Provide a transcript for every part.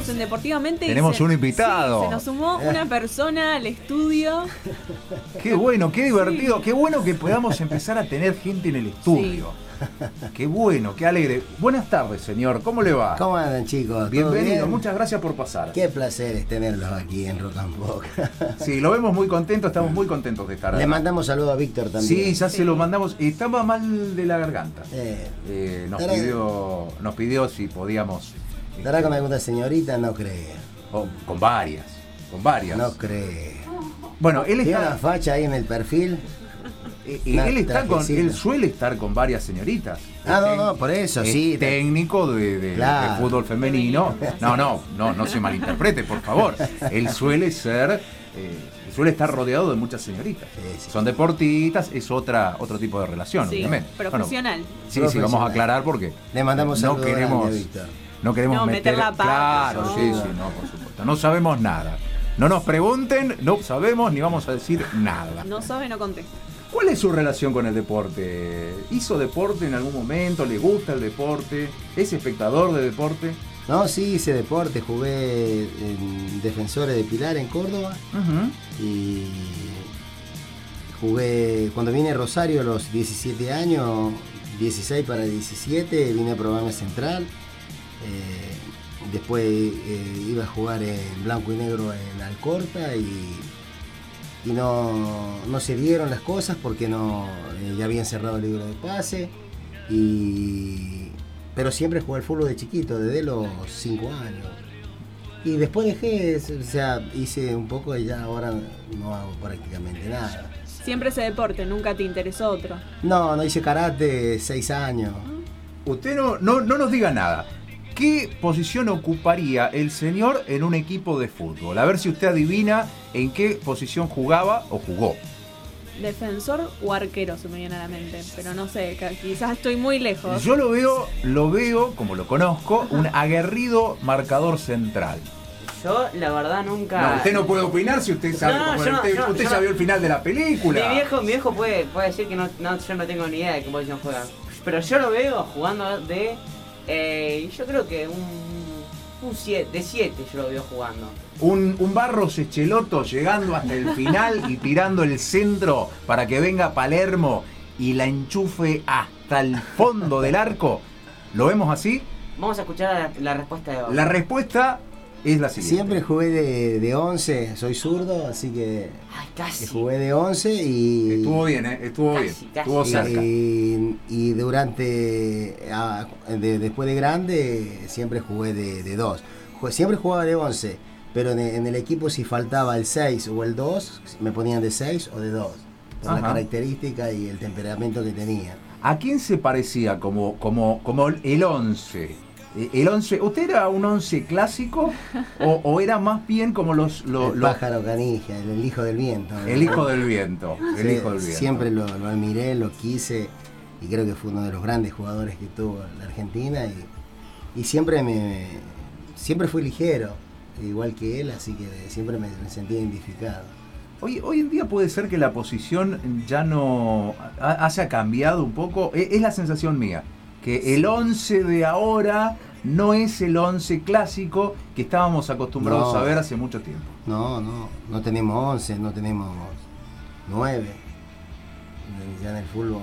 estamos en Deportivamente. y Tenemos se- un invitado. sí, se nos sumó una persona al estudio. Qué bueno, qué divertido, qué bueno que podamos empezar a tener gente en el estudio. Qué bueno, qué alegre. Buenas tardes, señor. ¿Cómo le va? ¿Cómo andan chicos? ¿Todo Bienvenido, bien? muchas gracias por pasar. Qué placer es tenerlos aquí en Rock and Pop. Sí, lo vemos muy contento, estamos muy contentos de estar Le mandamos saludos a Víctor también. Sí, ya Sí. se lo mandamos. Estaba mal de la garganta. Eh, Eh, nos, pidió, nos pidió si podíamos. ¿Estará este, con alguna señorita? No creo. con, con varias. Con varias. No creo. Bueno, él Tiene una está. facha ahí en el perfil. eh, eh, él está con. Él suele estar con varias señoritas. Ah, no, no, por eso, es sí. Técnico de, de- Claro. de fútbol femenino. No, no, no, no se malinterprete, por favor. Él suele ser. eh, suele estar rodeado de muchas señoritas. Sí, sí. Son deportistas, es otra, otro tipo de relación, Sí, obviamente. Bueno, profesional. sí, sí, vamos a aclarar porque Le mandamos no queremos, a. no queremos No, meter, meter la pata, Claro, no. sí, sí, no, por supuesto. No sabemos nada. No nos pregunten, no sabemos ni vamos a decir nada. No sabe, no contesta. ¿Cuál es su relación con el deporte? ¿Hizo deporte en algún momento? ¿Le gusta el deporte? ¿Es espectador de deporte? No, sí, hice deporte, jugué en Defensores de Pilar en Córdoba y jugué, cuando vine a Rosario a los 17 años, 16 para 17, vine a probarme Central. Eh, después eh, iba a jugar en blanco y negro en Alcorta y, y no, no se dieron las cosas porque no, eh, ya habían cerrado el libro de pase. Y, pero siempre jugué al fútbol de chiquito, desde los 5 años. Y después dejé, o sea, hice un poco y ya ahora no hago prácticamente nada. Siempre ese deporte, nunca te interesó otro. No, no hice karate 6 años. Usted no, no, no nos diga nada. ¿Qué posición ocuparía el señor en un equipo de fútbol? A ver si usted adivina en qué posición jugaba o jugó. Defensor o arquero se me viene a la mente, pero no sé, quizás estoy muy lejos. Yo lo veo, lo veo, como lo conozco, un aguerrido marcador central. Yo, la verdad, nunca. No, usted no puede opinar si usted sabe No, yo usted, yo no, usted yo ya no. vio el final de la película. Mi viejo, mi viejo puede, puede decir que no, no, yo no tengo ni idea de qué posición juega. Pero yo lo veo jugando de. Eh, yo creo que un. un siete, de 7 yo lo veo jugando. Un, un Barros Echeloto llegando hasta el final y tirando el centro para que venga Palermo y la enchufe hasta el fondo del arco. ¿Lo vemos así? Vamos a escuchar la, la respuesta de La respuesta es la siguiente. Siempre jugué de, de 11, soy zurdo, así que Ay, que casi. jugué de 11 y... Estuvo bien, ¿eh? Estuvo Casi, bien. casi. Estuvo cerca. Y, y durante, ah, de- después de grande, siempre jugué de, de 2. Siempre jugaba de 11, pero en, en el equipo si faltaba el 6 o el 2, me ponían de 6 o de 2. Por la característica y el temperamento que tenía. ¿A quién se parecía como, como, como el 11? Eh, El 11, ¿usted era un 11 clásico o, o era más bien como los, lo- el pájaro canija, el, el hijo del viento. ¿no? el hijo del viento? El Sí, hijo del viento. Siempre lo, lo admiré, lo quise y creo que fue uno de los grandes jugadores que tuvo la Argentina y, y siempre me siempre fui ligero, igual que él, así que siempre me, me sentí identificado. Hoy, hoy en día puede ser que la posición ya no ha- haya cambiado un poco. E- Es la sensación mía, que el 11 de ahora no es el 11 clásico que estábamos acostumbrados No. a ver hace mucho tiempo. No, no, no tenemos 11, no tenemos 9. Ya en el fútbol,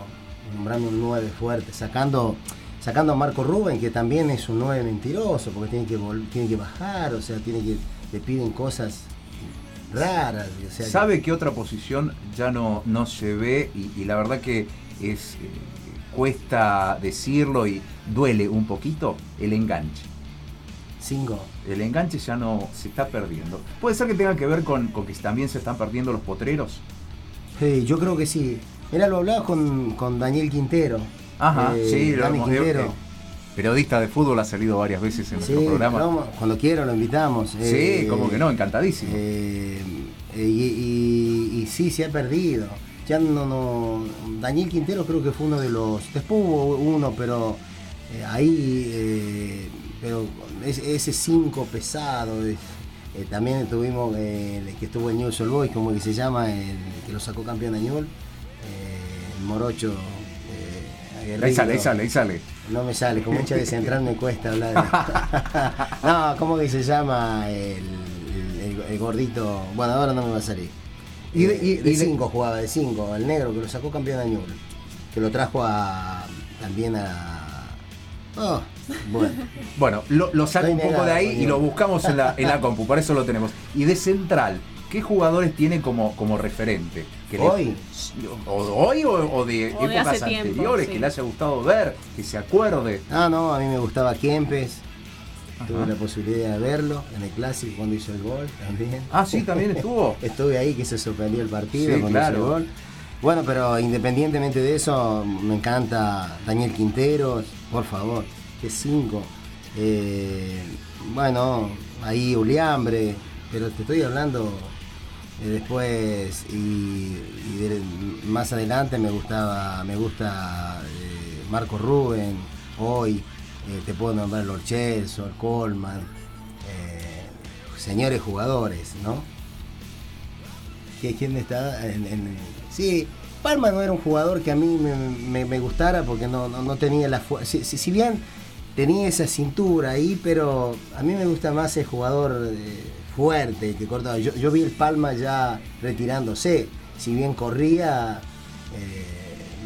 nombrando un 9 fuerte, sacando sacando a Marco Rubén, que también es un 9 mentiroso, porque tiene que, tiene que bajar, o sea, tiene que, le piden cosas raras. O sea, que- ¿Sabe qué otra posición ya no, no se ve? Y, y la verdad que es eh, cuesta decirlo y duele un poquito el enganche. Cinco. El enganche ya no se está perdiendo. ¿Puede ser que tenga que ver con, con que también se están perdiendo los potreros? Sí, yo creo que sí. Mira, lo hablaba con, con Daniel Quintero. Ajá, Eh, sí, lo hemos Quintero. eh, periodista de fútbol ha salido varias veces en Sí, nuestro programa. cuando quiero lo invitamos. sí, Eh, como que no, encantadísimo. y, y- y sí, se ha perdido. Ya no, no. Daniel Quintero creo que fue uno de los. Después hubo uno, pero eh, ahí. eh, pero es- ese 5 pesado. es- eh, también tuvimos el que estuvo en News All Boys, como que se llama, el que lo sacó campeón a Newell, el Morocho. Ahí sale, ahí sale, ahí sale. No me sale, con mucha de central me cuesta hablar. de- no, ¿cómo que se llama el, el- el gordito? Bueno, ahora no me va a salir. Y de- Eh, y- de y de- 5 jugaba, de 5, el negro que lo sacó campeón de Ñuble. Que lo trajo a también a. Oh, bueno. Bueno, lo, lo saco Estoy un poco de ahí y lo buscamos en la, en la compu, por eso lo tenemos. Y de central, ¿qué jugadores tiene como, como referente? Que le- Hoy. o, hoy o, o de O de épocas tiempo, anteriores, sí. que le haya gustado ver, que se acuerde. Ah, no, a mí me gustaba Kempes. Ajá. Tuve la posibilidad de verlo en el clásico cuando hizo el gol también. Ah, sí, también estuvo. Estuve ahí que se sorprendió el partido Sí, cuando claro. hizo el gol. Bueno, pero independientemente de eso, me encanta Daniel Quinteros, por favor, que cinco. Eh, bueno, ahí Uliambre, pero te estoy hablando eh, después y, y de- más adelante me gustaba, me gusta eh, Marco Rubén, hoy eh, te puedo nombrar Lord Chelsea, Coleman, eh, señores jugadores, ¿no? ¿Qui- ¿Quién está? Sí, Palma no era un jugador que a mí me, gustara porque no, no, no tenía la fuerza. Si, bien tenía esa cintura ahí, pero a mí me gusta más el jugador eh, fuerte que cortaba. Yo, yo vi el Palma ya retirándose. Si bien corría,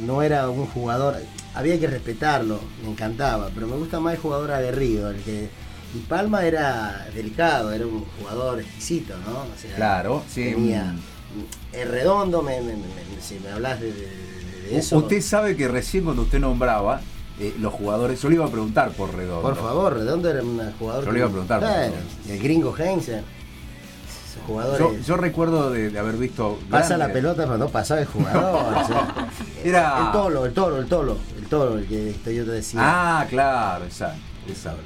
no era un jugador. Había que respetarlo, me encantaba, pero me gusta más el jugador aguerrido, el que. Y Palma era delicado, era un jugador exquisito, ¿no? O sea, Claro, sí. tenía el redondo, me, me- me- si me hablas de, de- de- de eso. Usted sabe que recién cuando usted nombraba eh, los jugadores, yo le iba a preguntar por Redondo. Por favor, Redondo era un jugador. Yo le iba a preguntar por el gringo jugadores. Yo, yo recuerdo de, de haber visto. pasa la pelota, pero no pasaba el jugador. o sea, Era- El tolo, el tolo, el tolo. Tolo, el que este, yo te decía. Ah, claro, exacto. exacto.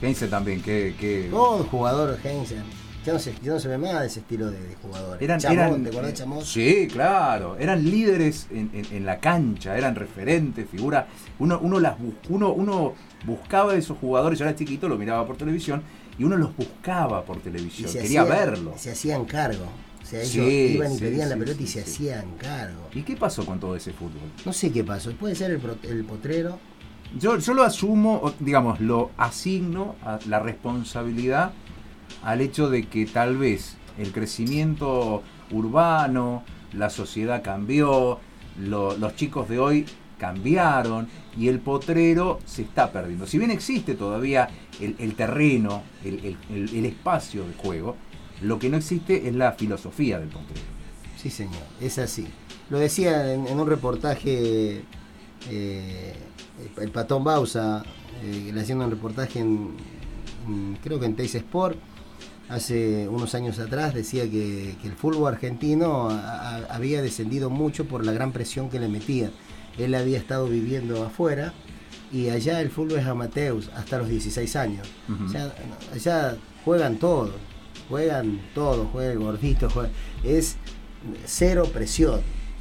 Heinze también, que. que... Todo jugador Heinzen. Ya no, se, ya no se ve más de ese estilo de, de jugadores. Eran, Chamón, eran- ¿te acordás de Chamón? Sí, claro. Eran líderes en, en- en la cancha, eran referentes, figuras. Uno, uno, las uno, uno buscaba esos jugadores, yo era chiquito, lo miraba por televisión, y uno los buscaba por televisión, quería hacían- verlo. Se hacían cargo. O sea, ellos Sí, iban y sí, pedían la pelota y se hacían cargo. ¿Y qué pasó con todo ese fútbol? No sé qué pasó. Puede ser el, el potrero. Yo, yo lo asumo, digamos, lo asigno a la responsabilidad al hecho de que tal vez el crecimiento urbano, la sociedad cambió, lo- los chicos de hoy cambiaron y el potrero se está perdiendo. Si bien existe todavía el, el terreno, el, el- el- el espacio de juego, lo que no existe es la filosofía del potrero. Sí, señor, es así. Lo decía en, en un reportaje eh, el, Patón Bausa, eh, le haciendo un reportaje en, en- creo que en Teis Sport, hace unos años atrás, decía que, que el fútbol argentino a- a- había descendido mucho por la gran presión que le metían. Él había estado viviendo afuera y allá el fútbol es amateur hasta los 16 años. O sea, allá juegan todos, juegan todos, juega el gordito, juega- es cero presión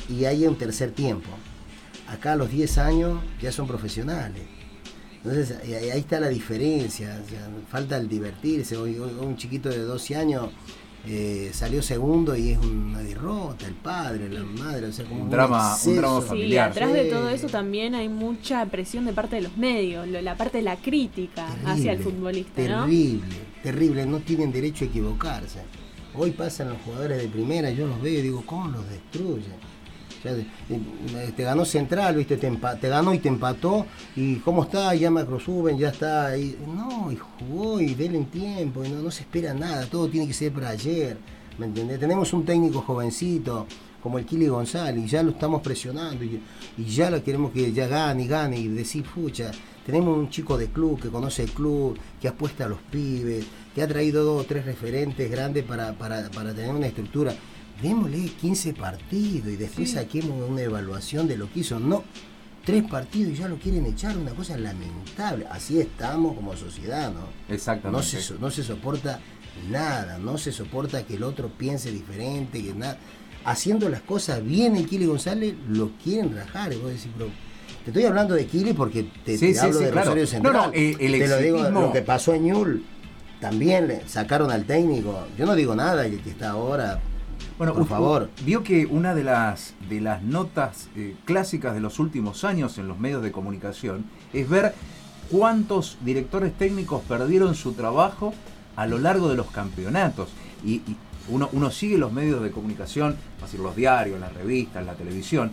y hay un tercer tiempo. Acá a los 10 años ya son profesionales. Entonces ahí ahí está la diferencia, o sea, falta el divertirse. Hoy, un chiquito de 12 años eh, salió segundo y es una derrota, el padre, la madre, o sea, como Un drama- un drama Sí, familiar. atrás de Sí. todo eso también hay mucha presión de parte de los medios, lo- la parte de la crítica hacia el Terrible, futbolista, ¿no? Terrible, terrible, no tienen derecho a equivocarse. Hoy pasan los jugadores de primera, yo los veo y digo, ¿cómo los destruyen? Te, ganó Central, ¿viste? Te, te ganó y te empató, y ¿cómo está? Ya macro suben, ya está ahí. No, y jugó y denle tiempo, y no, no se espera nada, todo tiene que ser para ayer. ¿Me entendés? Tenemos un técnico jovencito como el Kili González, y ya lo estamos presionando, y, y ya lo queremos que ya gane y gane, y decir, pucha, tenemos un chico de club que conoce el club, que apuesta a los pibes, que ha traído dos o tres referentes grandes para, para, para tener una estructura. Démosle 15 partidos y después saquemos una evaluación de lo que hizo. No, tres partidos y ya lo quieren echar, una cosa lamentable. Así estamos como sociedad, ¿no? Exactamente. No se, no se soporta nada, no se soporta que el otro piense diferente, que nada. Haciendo las cosas bien el Kili González, lo quieren rajar. Y vos decís, pero te estoy hablando de Kili porque te, Sí, te sí, hablo sí, de claro. Rosario No, Central. no, eh, el te lo digo, exitismo- lo que pasó en Ñul, también le sacaron al técnico. Yo no digo nada, el que está ahora, Bueno, Por favor. vio que una de las, de las notas eh, clásicas de los últimos años en los medios de comunicación es ver cuántos directores técnicos perdieron su trabajo a lo largo de los campeonatos. Y, y uno, uno sigue los medios de comunicación, es decir, los diarios, las revistas, la televisión,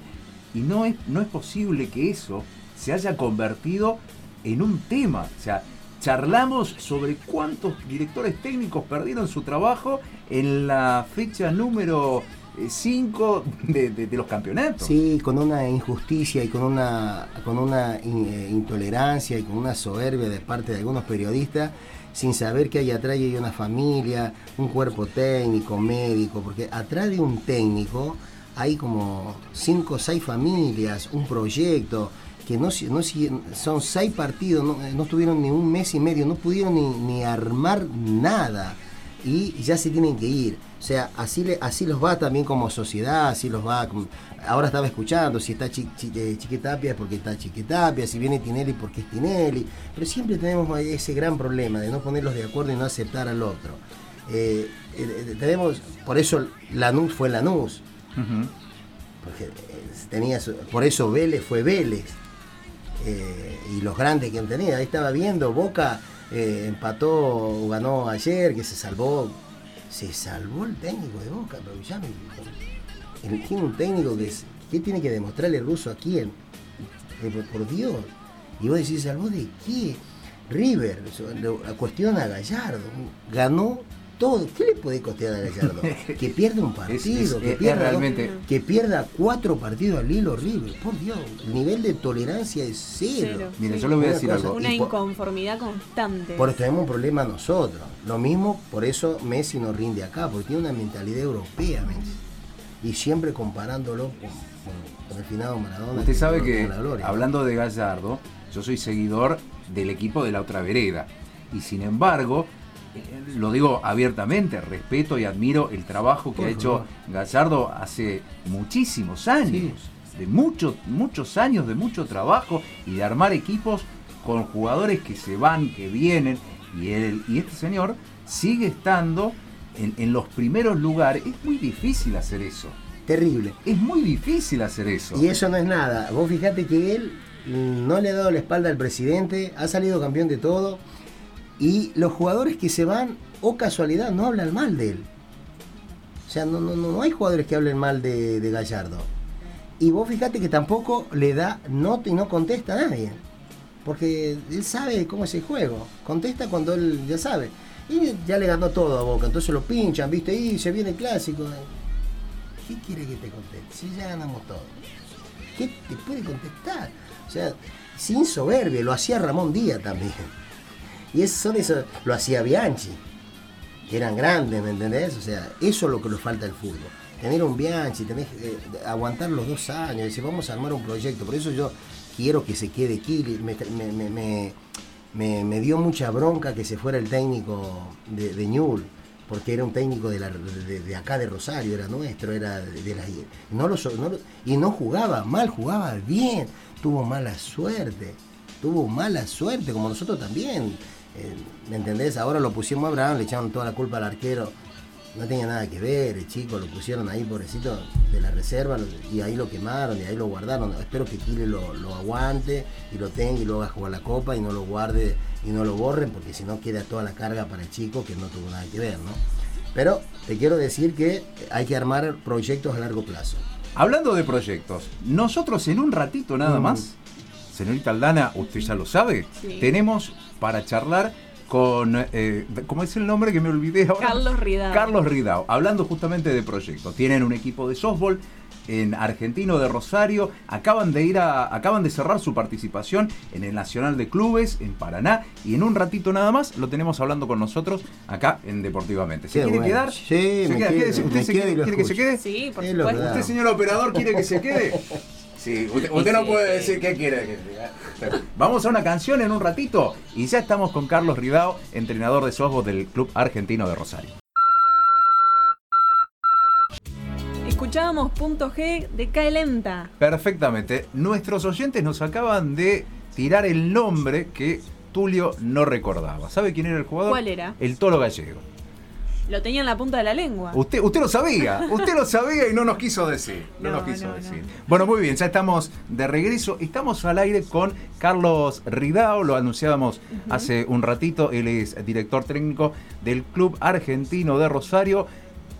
y no es, no es posible que eso se haya convertido en un tema. O sea, charlamos sobre cuántos directores técnicos perdieron su trabajo en la fecha número 5 de, de- los campeonatos. Sí, con una injusticia y con una, con una eh, intolerancia y con una soberbia de parte de algunos periodistas, sin saber que hay atrás hay una familia, un cuerpo técnico, médico, porque atrás de un técnico hay como cinco o seis familias, un proyecto, que no, no son seis partidos, no, no estuvieron ni un mes y medio, no pudieron ni, armar nada y ya se tienen que ir. O sea, así, así los va también como sociedad, así los va. Ahora estaba escuchando, si está Chi- Chi- eh, Chiquitapia es porque está Chiquitapia, si viene Tinelli porque es Tinelli. Pero siempre tenemos ese gran problema de no ponerlos de acuerdo y no aceptar al otro. Eh, eh, tenemos, por eso Lanús fue Lanús, porque tenía por eso Vélez fue Vélez. Eh, y los grandes que han tenido. Ahí estaba viendo, Boca empató, ganó ayer, que se salvó. Se salvó el técnico de Boca, pero ya me- tiene un técnico que, es- ¿qué tiene que demostrarle el ruso a quién? Eh, por, por Dios. Y vos decís, ¿salvó de qué? River, cuestiona a Gallardo. Ganó todo. ¿Qué le puede costear a Gallardo? Que pierda un partido, Es- es- que pierda dos- realmente- que pierda cuatro partidos al hilo River. Por Dios, el nivel de tolerancia es cero. Cero. Mire, Sí. yo le voy a Una decir cosa, algo. Una por- inconformidad constante. Por eso tenemos un problema nosotros. Lo mismo, por eso Messi no rinde acá, porque tiene una mentalidad europea, Messi. Y siempre comparándolo con, con- con el finado Maradona. Usted sabe que, hablando de Gallardo, yo soy seguidor del equipo de la otra vereda. Y sin embargo, eh, lo digo abiertamente, respeto y admiro el trabajo que Por ha hecho. Gallardo hace muchísimos años. De muchos, muchos años de mucho trabajo y de armar equipos con jugadores que se van, que vienen. Y, él, y este señor sigue estando en, en los primeros lugares. Es muy difícil hacer eso. Terrible. Es muy difícil hacer eso. Y eso no es nada. Vos fijate que él no le ha dado la espalda al presidente, ha salido campeón de todo. Y los jugadores que se van, o casualidad, no hablan mal de él. O sea, no, no, no, no hay jugadores que hablen mal de, de Gallardo. Y vos fijate que tampoco le da nota y no contesta a nadie. Porque él sabe cómo es el juego. Contesta cuando él ya sabe. Y ya le ganó todo a Boca. Entonces lo pinchan, ¿viste? Y se viene el clásico. ¿Qué quiere que te conteste? Si ya ganamos todo. ¿Qué te puede contestar? O sea, sin soberbia. Lo hacía Ramón Díaz también. Y es, son eso, lo hacía Bianchi. Que eran grandes, ¿me entendés? O sea, eso es lo que nos falta al fútbol. Tener un Bianchi, tener, eh, aguantar los dos años, decir, vamos a armar un proyecto. Por eso yo quiero que se quede Kili. Me- me- me- me- dio mucha bronca que se fuera el técnico de, de Ñul, porque era un técnico de, la- de- acá de Rosario, era nuestro, era de, la, no lo, y no jugaba mal, jugaba bien, tuvo mala suerte, tuvo mala suerte, como nosotros también. eh, ¿Me entendés? Ahora lo pusimos a Abraham, le echaron toda la culpa al arquero. No tenía nada que ver, el chico lo pusieron ahí, pobrecito, de la reserva, y ahí lo quemaron, y ahí lo guardaron. Espero que Chile lo, lo aguante y lo tenga y lo haga jugar la copa y no lo guarde y no lo borren, porque si no queda toda la carga para el chico que no tuvo nada que ver, ¿no? Pero te quiero decir que hay que armar proyectos a largo plazo. Hablando de proyectos, nosotros en un ratito nada Mm. más, señorita Aldana, usted ya lo sabe, Sí. tenemos para charlar con, eh, ¿cómo es el nombre que me olvidé ahora? Carlos Ridao. Carlos Ridao, hablando justamente de proyectos. Tienen un equipo de softball en Argentino de Rosario, acaban de ir a, acaban de cerrar su participación en el Nacional de Clubes en Paraná y en un ratito nada más lo tenemos hablando con nosotros acá en Deportivamente. ¿Se Qué quiere bueno. quedar? Sí, ¿Se me queda? ¿Usted me se quiere, que se quede? Sí, por supuesto. ¿Usted, señor operador, quiere que se quede? Sí, usted, usted no puede decir qué quiere que diga. Vamos a una canción en un ratito y ya estamos con Carlos Ridao, entrenador de softball del Club Argentino de Rosario. Escuchábamos punto G de Cae Lenta. Perfectamente. Nuestros oyentes nos acaban de tirar el nombre que Tulio no recordaba. ¿Sabe quién era el jugador? ¿Cuál era? El Tolo Gallego. Lo tenía en la punta de la lengua. Usted, usted lo sabía, usted lo sabía y no nos quiso decir. No, No, nos quiso no, decir. no. Bueno, muy bien, ya estamos de regreso. Estamos al aire con Carlos Ridao, lo anunciábamos hace un ratito. Él es director técnico del Club Argentino de Rosario,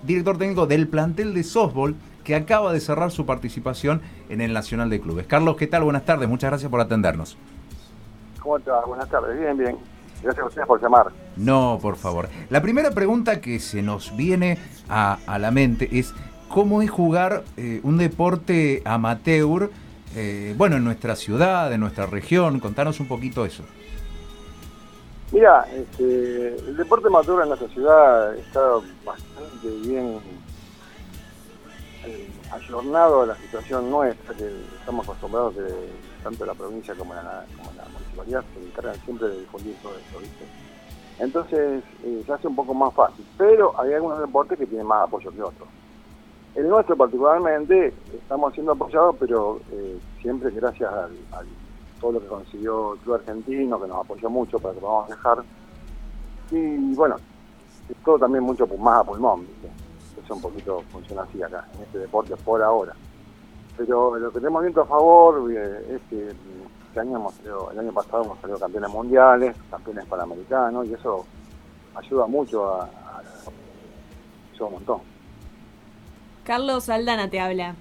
director técnico del plantel de softball que acaba de cerrar su participación en el Nacional de Clubes. Carlos, ¿qué tal? Buenas tardes, muchas gracias por atendernos. ¿Cómo va? Buenas tardes. Bien, bien. Gracias a ustedes por llamar. No, por favor. La primera pregunta que se nos viene a, a la mente es cómo es jugar eh, un deporte amateur, eh, bueno, en nuestra ciudad, en nuestra región. Contanos un poquito eso. Mira, este, el deporte amateur en nuestra ciudad está bastante bien eh, ayornado a la situación nuestra, que estamos acostumbrados que tanto la provincia como la, como la municipalidad se encargan siempre de difundir todo eso, ¿viste? Entonces eh, se hace un poco más fácil, pero hay algunos deportes que tienen más apoyo que otros. El nuestro particularmente estamos siendo apoyados, pero eh, siempre gracias al, al todo lo que consiguió el Club Argentino, que nos apoyó mucho para que podamos viajar. Y bueno, todo también mucho más a pulmón, ¿viste? Eso un poquito funciona así acá, en este deporte por ahora. Pero lo que tenemos viento a favor eh, es que mm, este año hemos salido- el año pasado hemos salido campeones mundiales, campeones panamericanos, y eso ayuda mucho a, a ayuda un montón. Carlos Aldana te habla.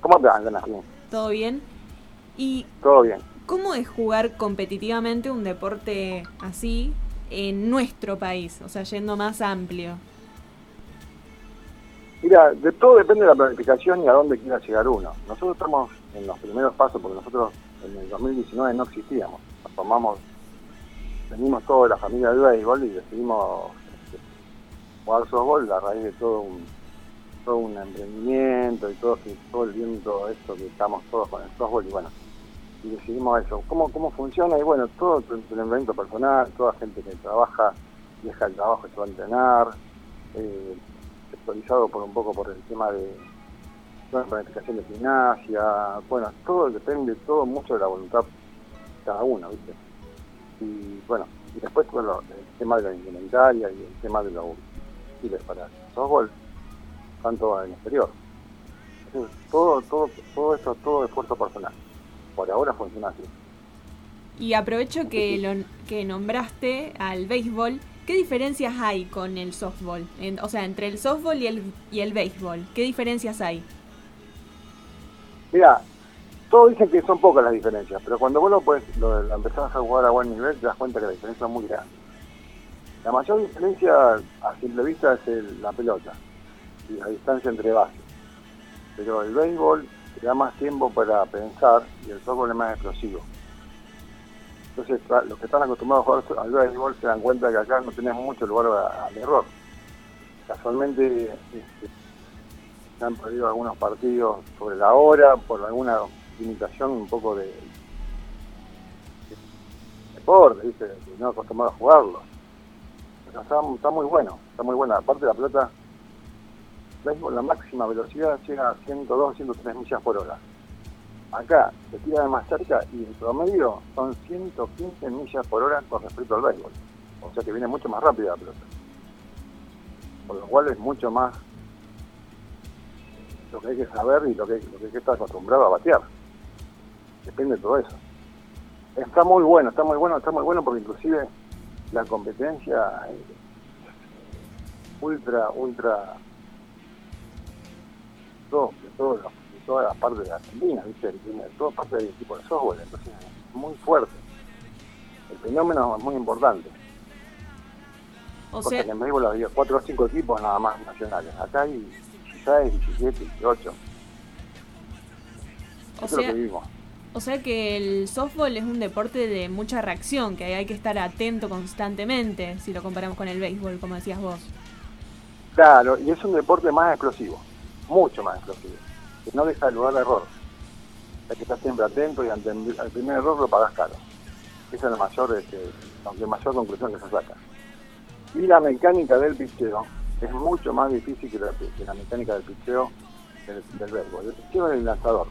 ¿Cómo te van, Dana? Bien, ¿Todo bien? ¿Y Todo bien. cómo es jugar competitivamente un deporte así en nuestro país? O sea, yendo más amplio. Mira, de todo depende de la planificación y a dónde quiera llegar uno. Nosotros estamos en los primeros pasos porque nosotros en el 2019 no existíamos. Nos formamos, venimos toda la familia de béisbol y decidimos este, jugar softball a raíz de todo un, todo un emprendimiento y todo, todo el viento esto que estamos todos con el softball y bueno, y decidimos eso. ¿Cómo, cómo funciona? Y bueno, todo el emprendimiento personal, toda gente que trabaja, deja el trabajo y se va a entrenar. Eh, sectorizado por un poco por el tema de la planificación de gimnasia, bueno, todo depende, todo mucho de la voluntad de cada uno, ¿viste? Y bueno, y después bueno, el tema de la indumentaria y el tema de los útiles para softball, tanto en el exterior. Entonces, todo, todo, todo esto, todo esfuerzo personal. Por ahora funciona así. Y aprovecho que, lo, que nombraste al béisbol. ¿Qué diferencias hay con el softball? O sea, entre el softball y el, y el béisbol. ¿Qué diferencias hay? Mira, todos dicen que son pocas las diferencias, pero cuando vos lo, puedes, lo, lo empezás a jugar a buen nivel, te das cuenta que la diferencia es muy grande. La mayor diferencia a simple vista es la pelota y la distancia entre bases. Pero el béisbol te da más tiempo para pensar y el softball es más explosivo. Entonces, los que están acostumbrados a jugar al béisbol se dan cuenta que acá no tenés mucho lugar al error. Casualmente, este, se han perdido algunos partidos sobre la hora por alguna limitación un poco de, de deporte, ¿viste? No acostumbrado a jugarlo. Pero está, está muy bueno, está muy bueno. Aparte la pelota, la máxima velocidad llega a 102, 103 millas por hora. Acá se tira de más cerca y el promedio son 115 millas por hora con respecto al béisbol. O sea que viene mucho más rápida la pelota. Por lo cual es mucho más lo que hay que saber y lo que, lo que hay que estar acostumbrado a batear. Depende de todo eso. Está muy bueno, está muy bueno, está muy bueno porque inclusive la competencia ultra, ultra todo, de, todo lo- de todas las partes de Argentina, ¿viste? Tiene toda parte del equipo de software, entonces es muy fuerte. El fenómeno es muy importante. O sea, que en béisbol había 4 o 5 equipos nada más nacionales. Acá hay 16, 17, 18. o Eso es lo sea, que vivimos. o sea que el softball es un deporte de mucha reacción, que hay que estar atento constantemente si lo comparamos con el béisbol, como decías vos. Claro, y es un deporte más explosivo, mucho más explosivo, que no deja lugar a error. Hay que estar siempre atento y ante el primer error lo pagas caro. Esa es la mayor, este, aunque mayor conclusión que se saca. Y la mecánica del picheo es mucho más difícil que la, la mecánica del picheo del, del béisbol. El picheo es el lanzador.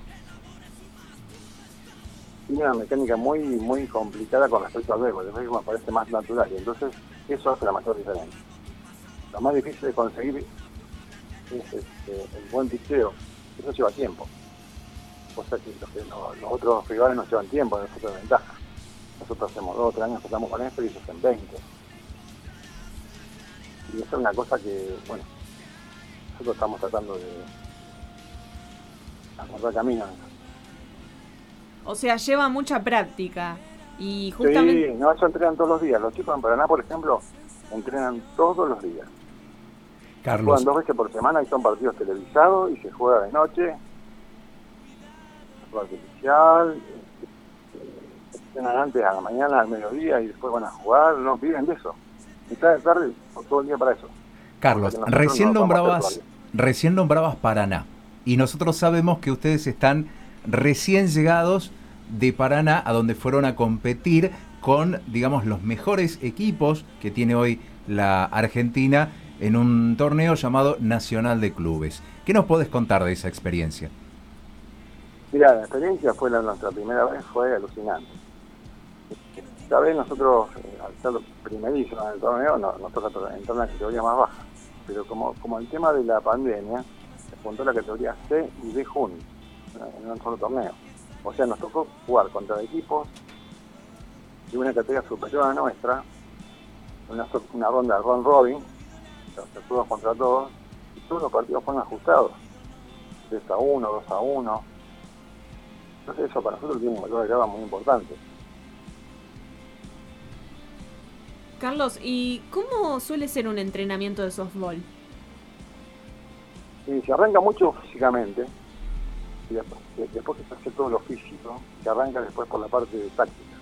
Tiene una mecánica muy muy complicada con respecto al béisbol. El béisbol me parece más natural y entonces eso hace la mayor diferencia. lo más difícil de conseguir es este, el buen picheo. Eso lleva tiempo. O sea que los, que- los- los otros rivales no llevan tiempo, nosotros ventaja. Nosotros hacemos dos o tres años estamos con esto y ellos en 20. Y eso es una cosa que, bueno, nosotros estamos tratando de acordar camino. O sea, lleva mucha práctica. Y justamente... Sí, no, eso entrenan todos los días. Los chicos en Paraná, por ejemplo, entrenan todos los días. Carlos, Juegan dos veces por semana y son partidos televisados y se juega de noche. Artificial. Entrenan antes a la mañana, al mediodía y después van a jugar. No, viven de eso. Mitad de tarde, todo el día para eso. Carlos, recién no nombrabas, recién nombrabas Paraná. Y nosotros sabemos que ustedes están recién llegados de Paraná, a donde fueron a competir con, digamos, los mejores equipos que tiene hoy la Argentina en un torneo llamado Nacional de Clubes. ¿Qué nos podés contar de esa experiencia? Mira, la experiencia fue la, nuestra primera vez, fue alucinante. Esta vez nosotros, eh, al ser primerizos en el torneo, no, nos toca to- entrar en la categoría más baja. Pero como, como el tema de la pandemia, se juntó la categoría C y D juntos en un solo torneo. O sea, nos tocó jugar contra equipos de una categoría superior a la nuestra, una, una ronda round robin, o sea, todos contra todos, y todos los partidos fueron ajustados. 3 a 1, 2 a 1. Entonces eso para nosotros tiene un valor agregado muy importante. Carlos, ¿y cómo suele ser un entrenamiento de softball? Y se arranca mucho físicamente, y después, de- después que se hace todo lo físico, se arranca después por la parte de táctica.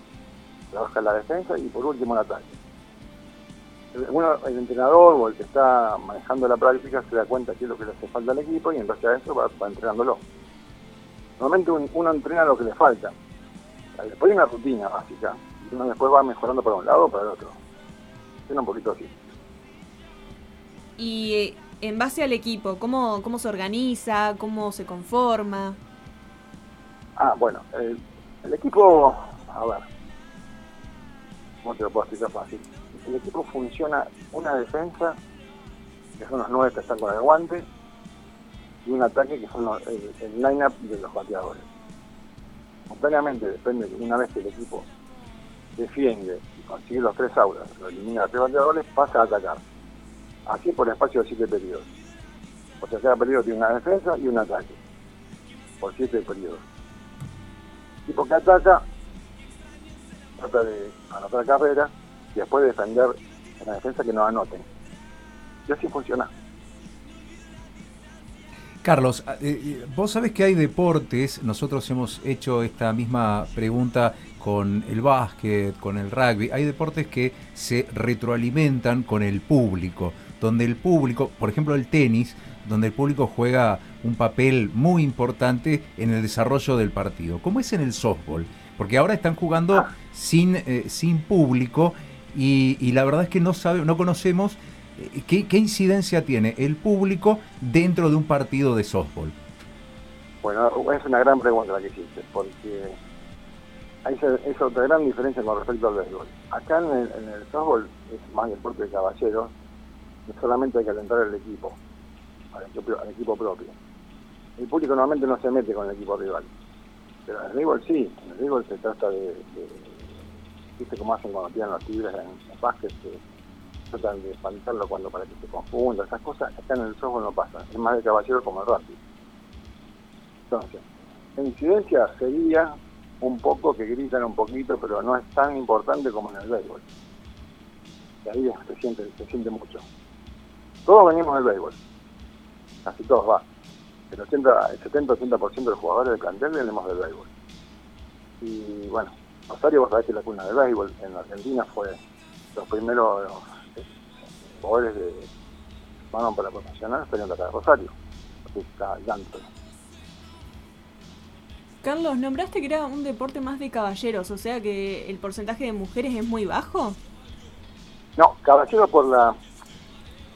Trabaja la defensa y por último el ataque. Uno- el entrenador o el que está manejando la práctica se da cuenta qué es lo que le hace falta al equipo y en base a eso va, va entrenándolo. Normalmente un- uno entrena lo que le falta. Después hay una rutina básica y uno después va mejorando para un lado o para el otro. Tiene un poquito así. Y eh, en base al equipo, ¿cómo, cómo se organiza? ¿Cómo se conforma? Ah, bueno, el, el equipo, a ver, ¿cómo te lo puedo explicar fácil? El equipo funciona una defensa, que son los nueve que están con el guante, y un ataque que son el, el line-up de los bateadores. Espontáneamente depende, de una vez que el equipo defiende y consigue los tres aulas, lo elimina a tres bateadores, pasa a atacar. Así por espacio de siete periodos. O sea, cada periodo tiene una defensa y un ataque. Por siete periodos tipo que ataca, trata de anotar carrera y después defender en la defensa que no anoten. Y así funciona. Carlos, eh, eh, vos sabés que hay deportes, nosotros hemos hecho esta misma pregunta con el básquet, con el rugby, hay deportes que se retroalimentan con el público, donde el público, por ejemplo el tenis, donde el público juega un papel muy importante en el desarrollo del partido. ¿Cómo es en el softball? Porque ahora están jugando Ah. sin, eh, sin público y, la verdad es que no, sabe, no conocemos eh, ¿Qué, incidencia tiene el público dentro de un partido de softball? Bueno, es una gran pregunta la que hiciste, porque hay es otra gran diferencia con respecto al béisbol. Acá en el, en softball es más deporte de caballeros, solamente hay que alentar al equipo, al equipo, propio. El público normalmente no se mete con el equipo rival, pero en el béisbol sí, en el béisbol se trata de viste cómo hacen cuando tiran los tigres en, en básquet, que tratan de espantarlo cuando para que se confunda, esas cosas, acá en el softball no pasa, es más de caballero como el rugby. Entonces, la incidencia sería un poco que gritan un poquito, pero no es tan importante como en el béisbol. Y ahí se siente, se siente mucho. Todos venimos del béisbol, casi todos va. El, 80, el 70-80% de los jugadores del plantel venimos del béisbol. Y bueno, Rosario, vos sabés que la cuna del béisbol en Argentina fue los primeros eh, jugadores de fueron para profesional salieron de acá de Rosario. Así está Ganto. Carlos, nombraste que era un deporte más de caballeros, o sea que el porcentaje de mujeres es muy bajo. No, caballero por la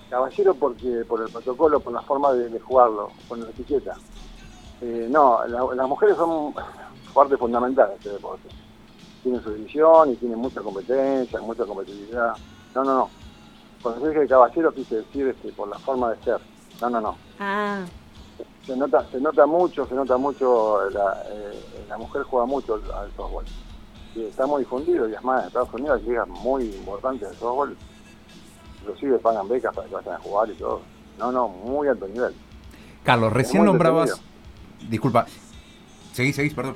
caballero porque por el protocolo, por la forma de, de jugarlo, con la etiqueta. Eh, no, la- las mujeres son parte fundamental de este deporte. Tienen su división y tienen mucha competencia, mucha competitividad. No, no, no. Cuando yo dije caballero quise decir este, por la forma de ser. No, no, no. Ah, Se nota, se nota mucho, se nota mucho, la, eh, la mujer juega mucho al, al softball. Y está muy difundido y es más, en Estados Unidos hay ligas muy importantes de softball. Inclusive pagan becas para que vayan a jugar y todo. No, no, muy alto nivel. Carlos, recién nombrabas. Disculpa. Seguís, seguís, perdón.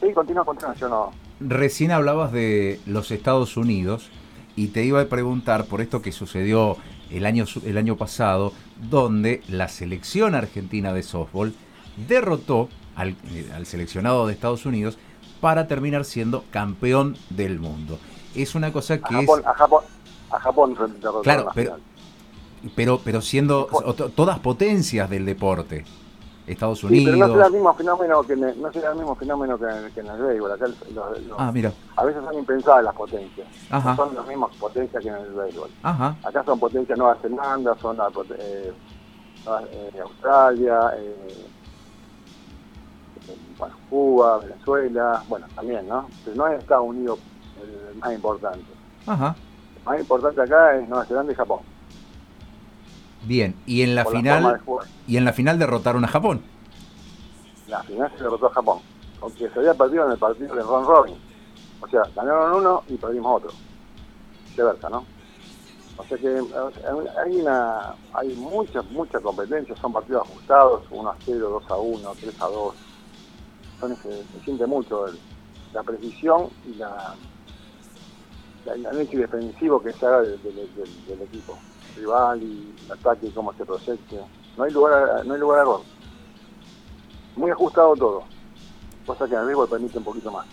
Sí, continúa, continúa, yo no. Recién hablabas de los Estados Unidos y te iba a preguntar por esto que sucedió el año, el año pasado, donde la selección argentina de softball derrotó al, eh, al seleccionado de Estados Unidos para terminar siendo campeón del mundo. Es una cosa A que es... Japón, a Japón, a Japón Claro, la pero-. Pero, pero siendo todas potencias del deporte. Estados Sí, pero Unidos. no será el mismo fenómeno que en el, no será el mismo fenómeno que en el, que en el béisbol. Acá el- los- los- Ah, mira. a veces son impensadas las potencias. Ajá. No son las mismas potencias que en el béisbol. Ajá. Acá son potencias Nueva Zelanda, son eh, eh, Australia, eh, eh, bueno, Cuba, Venezuela, bueno, también, ¿no? Pero no es Estados Unidos el más importante. Ajá. El más importante acá es Nueva Zelanda y Japón. Bien. Y en la por final. de. Y en la final derrotaron a Japón. La final se derrotó a Japón, aunque se había perdido en el partido de Ron Robin. O sea, ganaron uno y perdimos otro. Viceversa, ¿no? O sea que eh, hay una hay mucha, mucha competencia, son partidos ajustados, 1 a 0, 2 a 1, 3 a 2. Son, se, se siente mucho el- la precisión y la, la- el análisis defensivo que se haga del, del- del- del equipo rival y el ataque, cómo se proyecte. No hay lugar a, no hay lugar a error. Muy ajustado todo, cosa que en el béisbol permite un poquito más.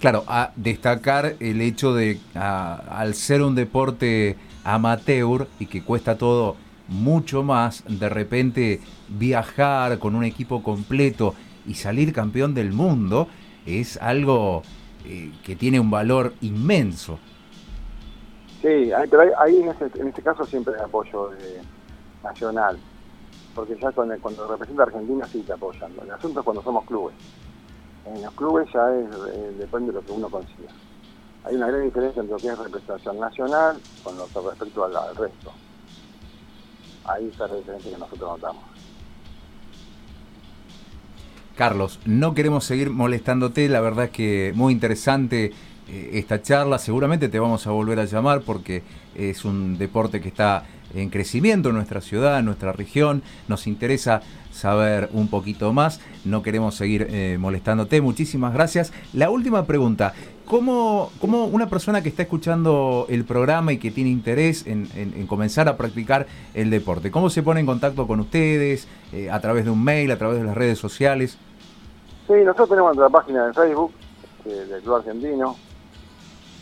Claro, a destacar el hecho de, a- al ser un deporte amateur y que cuesta todo mucho más, de repente viajar con un equipo completo y salir campeón del mundo es algo eh, que tiene un valor inmenso. Sí, pero ahí en este, caso siempre hay apoyo de- nacional, porque ya cuando representa a Argentina sí te apoyan. El asunto es cuando somos clubes. En los clubes ya es, eh, depende de lo que uno consiga. Hay una gran diferencia entre lo que es representación nacional con lo que respecto al, al resto. Ahí está la diferencia que nosotros notamos. Carlos, no queremos seguir molestándote, la verdad es que muy interesante esta charla, seguramente te vamos a volver a llamar porque es un deporte que está en crecimiento en nuestra ciudad, en nuestra región, nos interesa saber un poquito más, no queremos seguir eh, molestándote, muchísimas gracias. La última pregunta, ¿cómo, cómo una persona que está escuchando el programa y que tiene interés en, en- en comenzar a practicar el deporte, cómo se pone en contacto con ustedes, eh, a través de un mail, a través de las redes sociales? Sí, nosotros tenemos nuestra página de Facebook eh, del Club Argentino.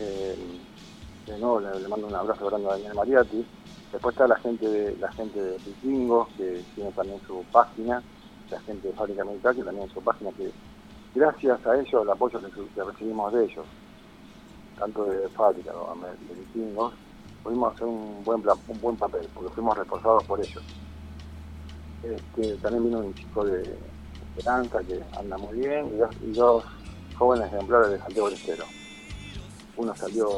De nuevo le, mando un abrazo grande a Daniel Mariatti. Después está la gente de la gente de Vikingos, que tiene también su página, la gente de Fábrica Militar, que también su página, que gracias a ellos, el apoyo que, recibimos de ellos, tanto de Fábrica como de Vikingos, pudimos hacer un buen, un buen papel, porque fuimos reforzados por ellos. Este, también vino un chico de Esperanza, que anda muy bien, y dos, y dos jóvenes ejemplares de Santiago del Estero. Uno salió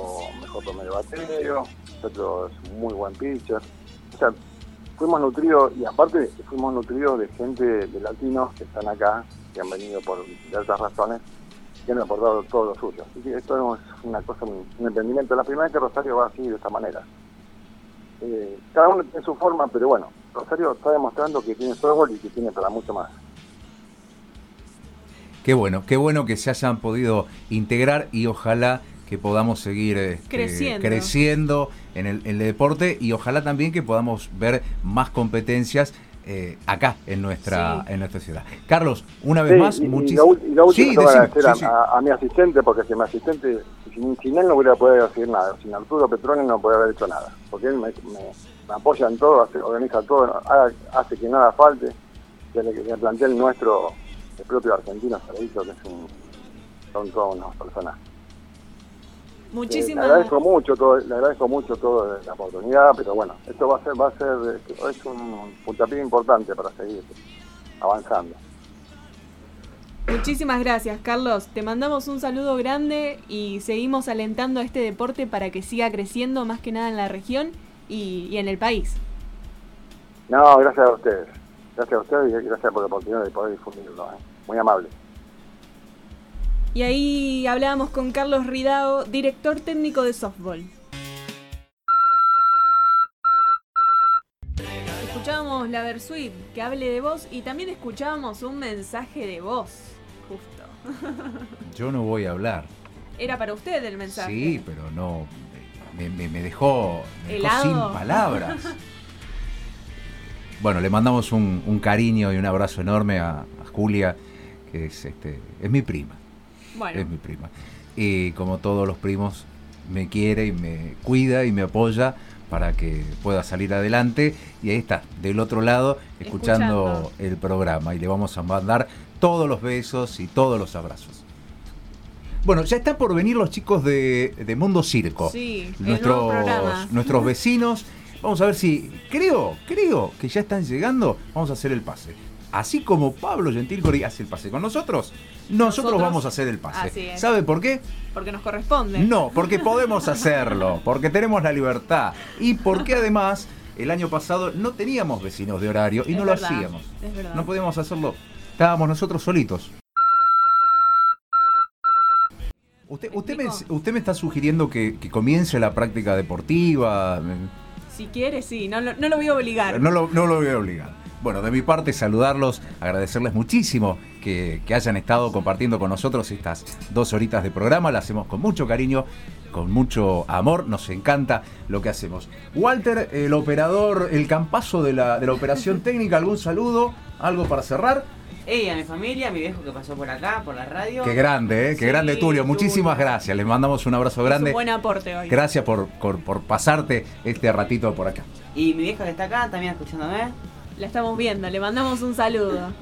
mejor promedio bateo, otro es muy buen pitcher. O sea, fuimos nutridos, y aparte fuimos nutridos de gente de latinos que están acá, que han venido por ciertas razones, que han aportado todo lo suyo. Así que esto es una cosa, un, un emprendimiento. La primera vez que Rosario va así, de esta manera. Eh, cada uno tiene su forma, pero bueno, Rosario está demostrando que tiene softball y que tiene para mucho más. Qué bueno, qué bueno que se hayan podido integrar y ojalá que podamos seguir este, Creciendo. creciendo en el, en el deporte y ojalá también que podamos ver más competencias eh, acá en nuestra Sí. en nuestra ciudad. Carlos, una vez Sí, más, muchísimas último Sí, sí, sí. a- a mi asistente, porque si mi asistente, sin, sin él no hubiera podido hacer nada, sin Arturo Petrone no podría haber hecho nada, porque él me, me- me apoya en todo, hace- organiza todo, haga- hace que nada falte, que le, que le plantea el nuestro, el propio argentino que es un, son todas unas personas. Eh, Muchísimas le agradezco mucho todo, le agradezco mucho todo la oportunidad, pero bueno, esto va a ser, va a ser, este, es un puntapié importante para seguir avanzando. Muchísimas gracias, Carlos. Te mandamos un saludo grande y seguimos alentando este deporte para que siga creciendo más que nada en la región y, y en el país. No, gracias a ustedes. Gracias a ustedes y gracias por la oportunidad de poder difundirlo. ¿eh? Muy amable. Y ahí hablábamos con Carlos Ridao, director técnico de softball. Escuchábamos la Versuit que hable de vos y también escuchábamos un mensaje de voz, justo. Yo no voy a hablar. Era para usted el mensaje. Sí, pero no. Me, me- me dejó, me dejó Helado. sin palabras. Bueno, le mandamos un, un cariño y un abrazo enorme a, a Julia, que es, este, es mi prima. Bueno, Es mi prima. Y como todos los primos, me quiere y me cuida y me apoya para que pueda salir adelante. Y ahí está, del otro lado, escuchando, Escuchando. el programa. Y le vamos a mandar todos los besos y todos los abrazos. Bueno, ya está por venir los chicos de, de Mundo Circo. sí, nuestros, nuestros vecinos. Vamos a ver si, creo, creo que ya están llegando. Vamos a hacer el pase. Así como Pablo Gentilcori hace el pase con nosotros, nosotros, Nosotros, vamos a hacer el pase. así es. ¿Sabe por qué? Porque nos corresponde. No, porque podemos hacerlo, porque tenemos la libertad y porque además el año pasado no teníamos vecinos de horario y Es no verdad, lo hacíamos. es verdad. No podíamos hacerlo. Estábamos nosotros solitos. Usted, usted, me, explico? usted me está sugiriendo que, que comience la práctica deportiva. Si quiere, sí, no, lo- no lo voy a obligar. No lo, no lo voy a obligar. Bueno, de mi parte, saludarlos, agradecerles muchísimo que, que hayan estado compartiendo con nosotros estas dos horitas de programa. La hacemos con mucho cariño, con mucho amor. Nos encanta lo que hacemos. Walter, el operador, el campazo de la, de la operación técnica, ¿algún saludo? ¿Algo para cerrar? Y a mi familia, a mi viejo que pasó por acá, por la radio. Qué grande, ¿eh? Qué Sí, grande, Tulio. Muchísimas gracias. Les mandamos un abrazo grande. un buen aporte hoy. Gracias por, por, por pasarte este ratito por acá. Y mi vieja que está acá también escuchándome. La estamos viendo, le mandamos un saludo.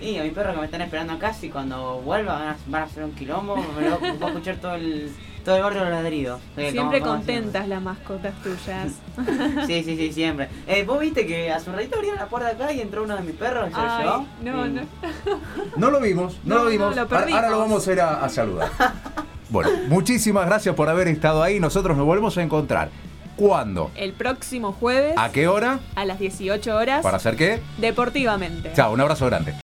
Y a mi perro que me están esperando acá, y cuando vuelva van a, van a hacer un quilombo, me lo, voy a escuchar todo el, todo el barrio de los ladridos. Siempre como- contentas las mascotas tuyas. Sí, sí, sí, siempre. Eh, ¿Vos viste que hace un ratito abrieron la puerta acá y entró uno de mis perros y se lo Ay, llevó? no, Y- no. No lo vimos, no, No, lo vimos. no, lo Ahora- lo vamos a ir a, a saludar. Bueno, muchísimas gracias por haber estado ahí. Nosotros nos volvemos a encontrar. ¿Cuándo? El próximo jueves ¿A qué hora? a las 18 horas, ¿Para hacer qué? deportivamente. Chao, un abrazo grande.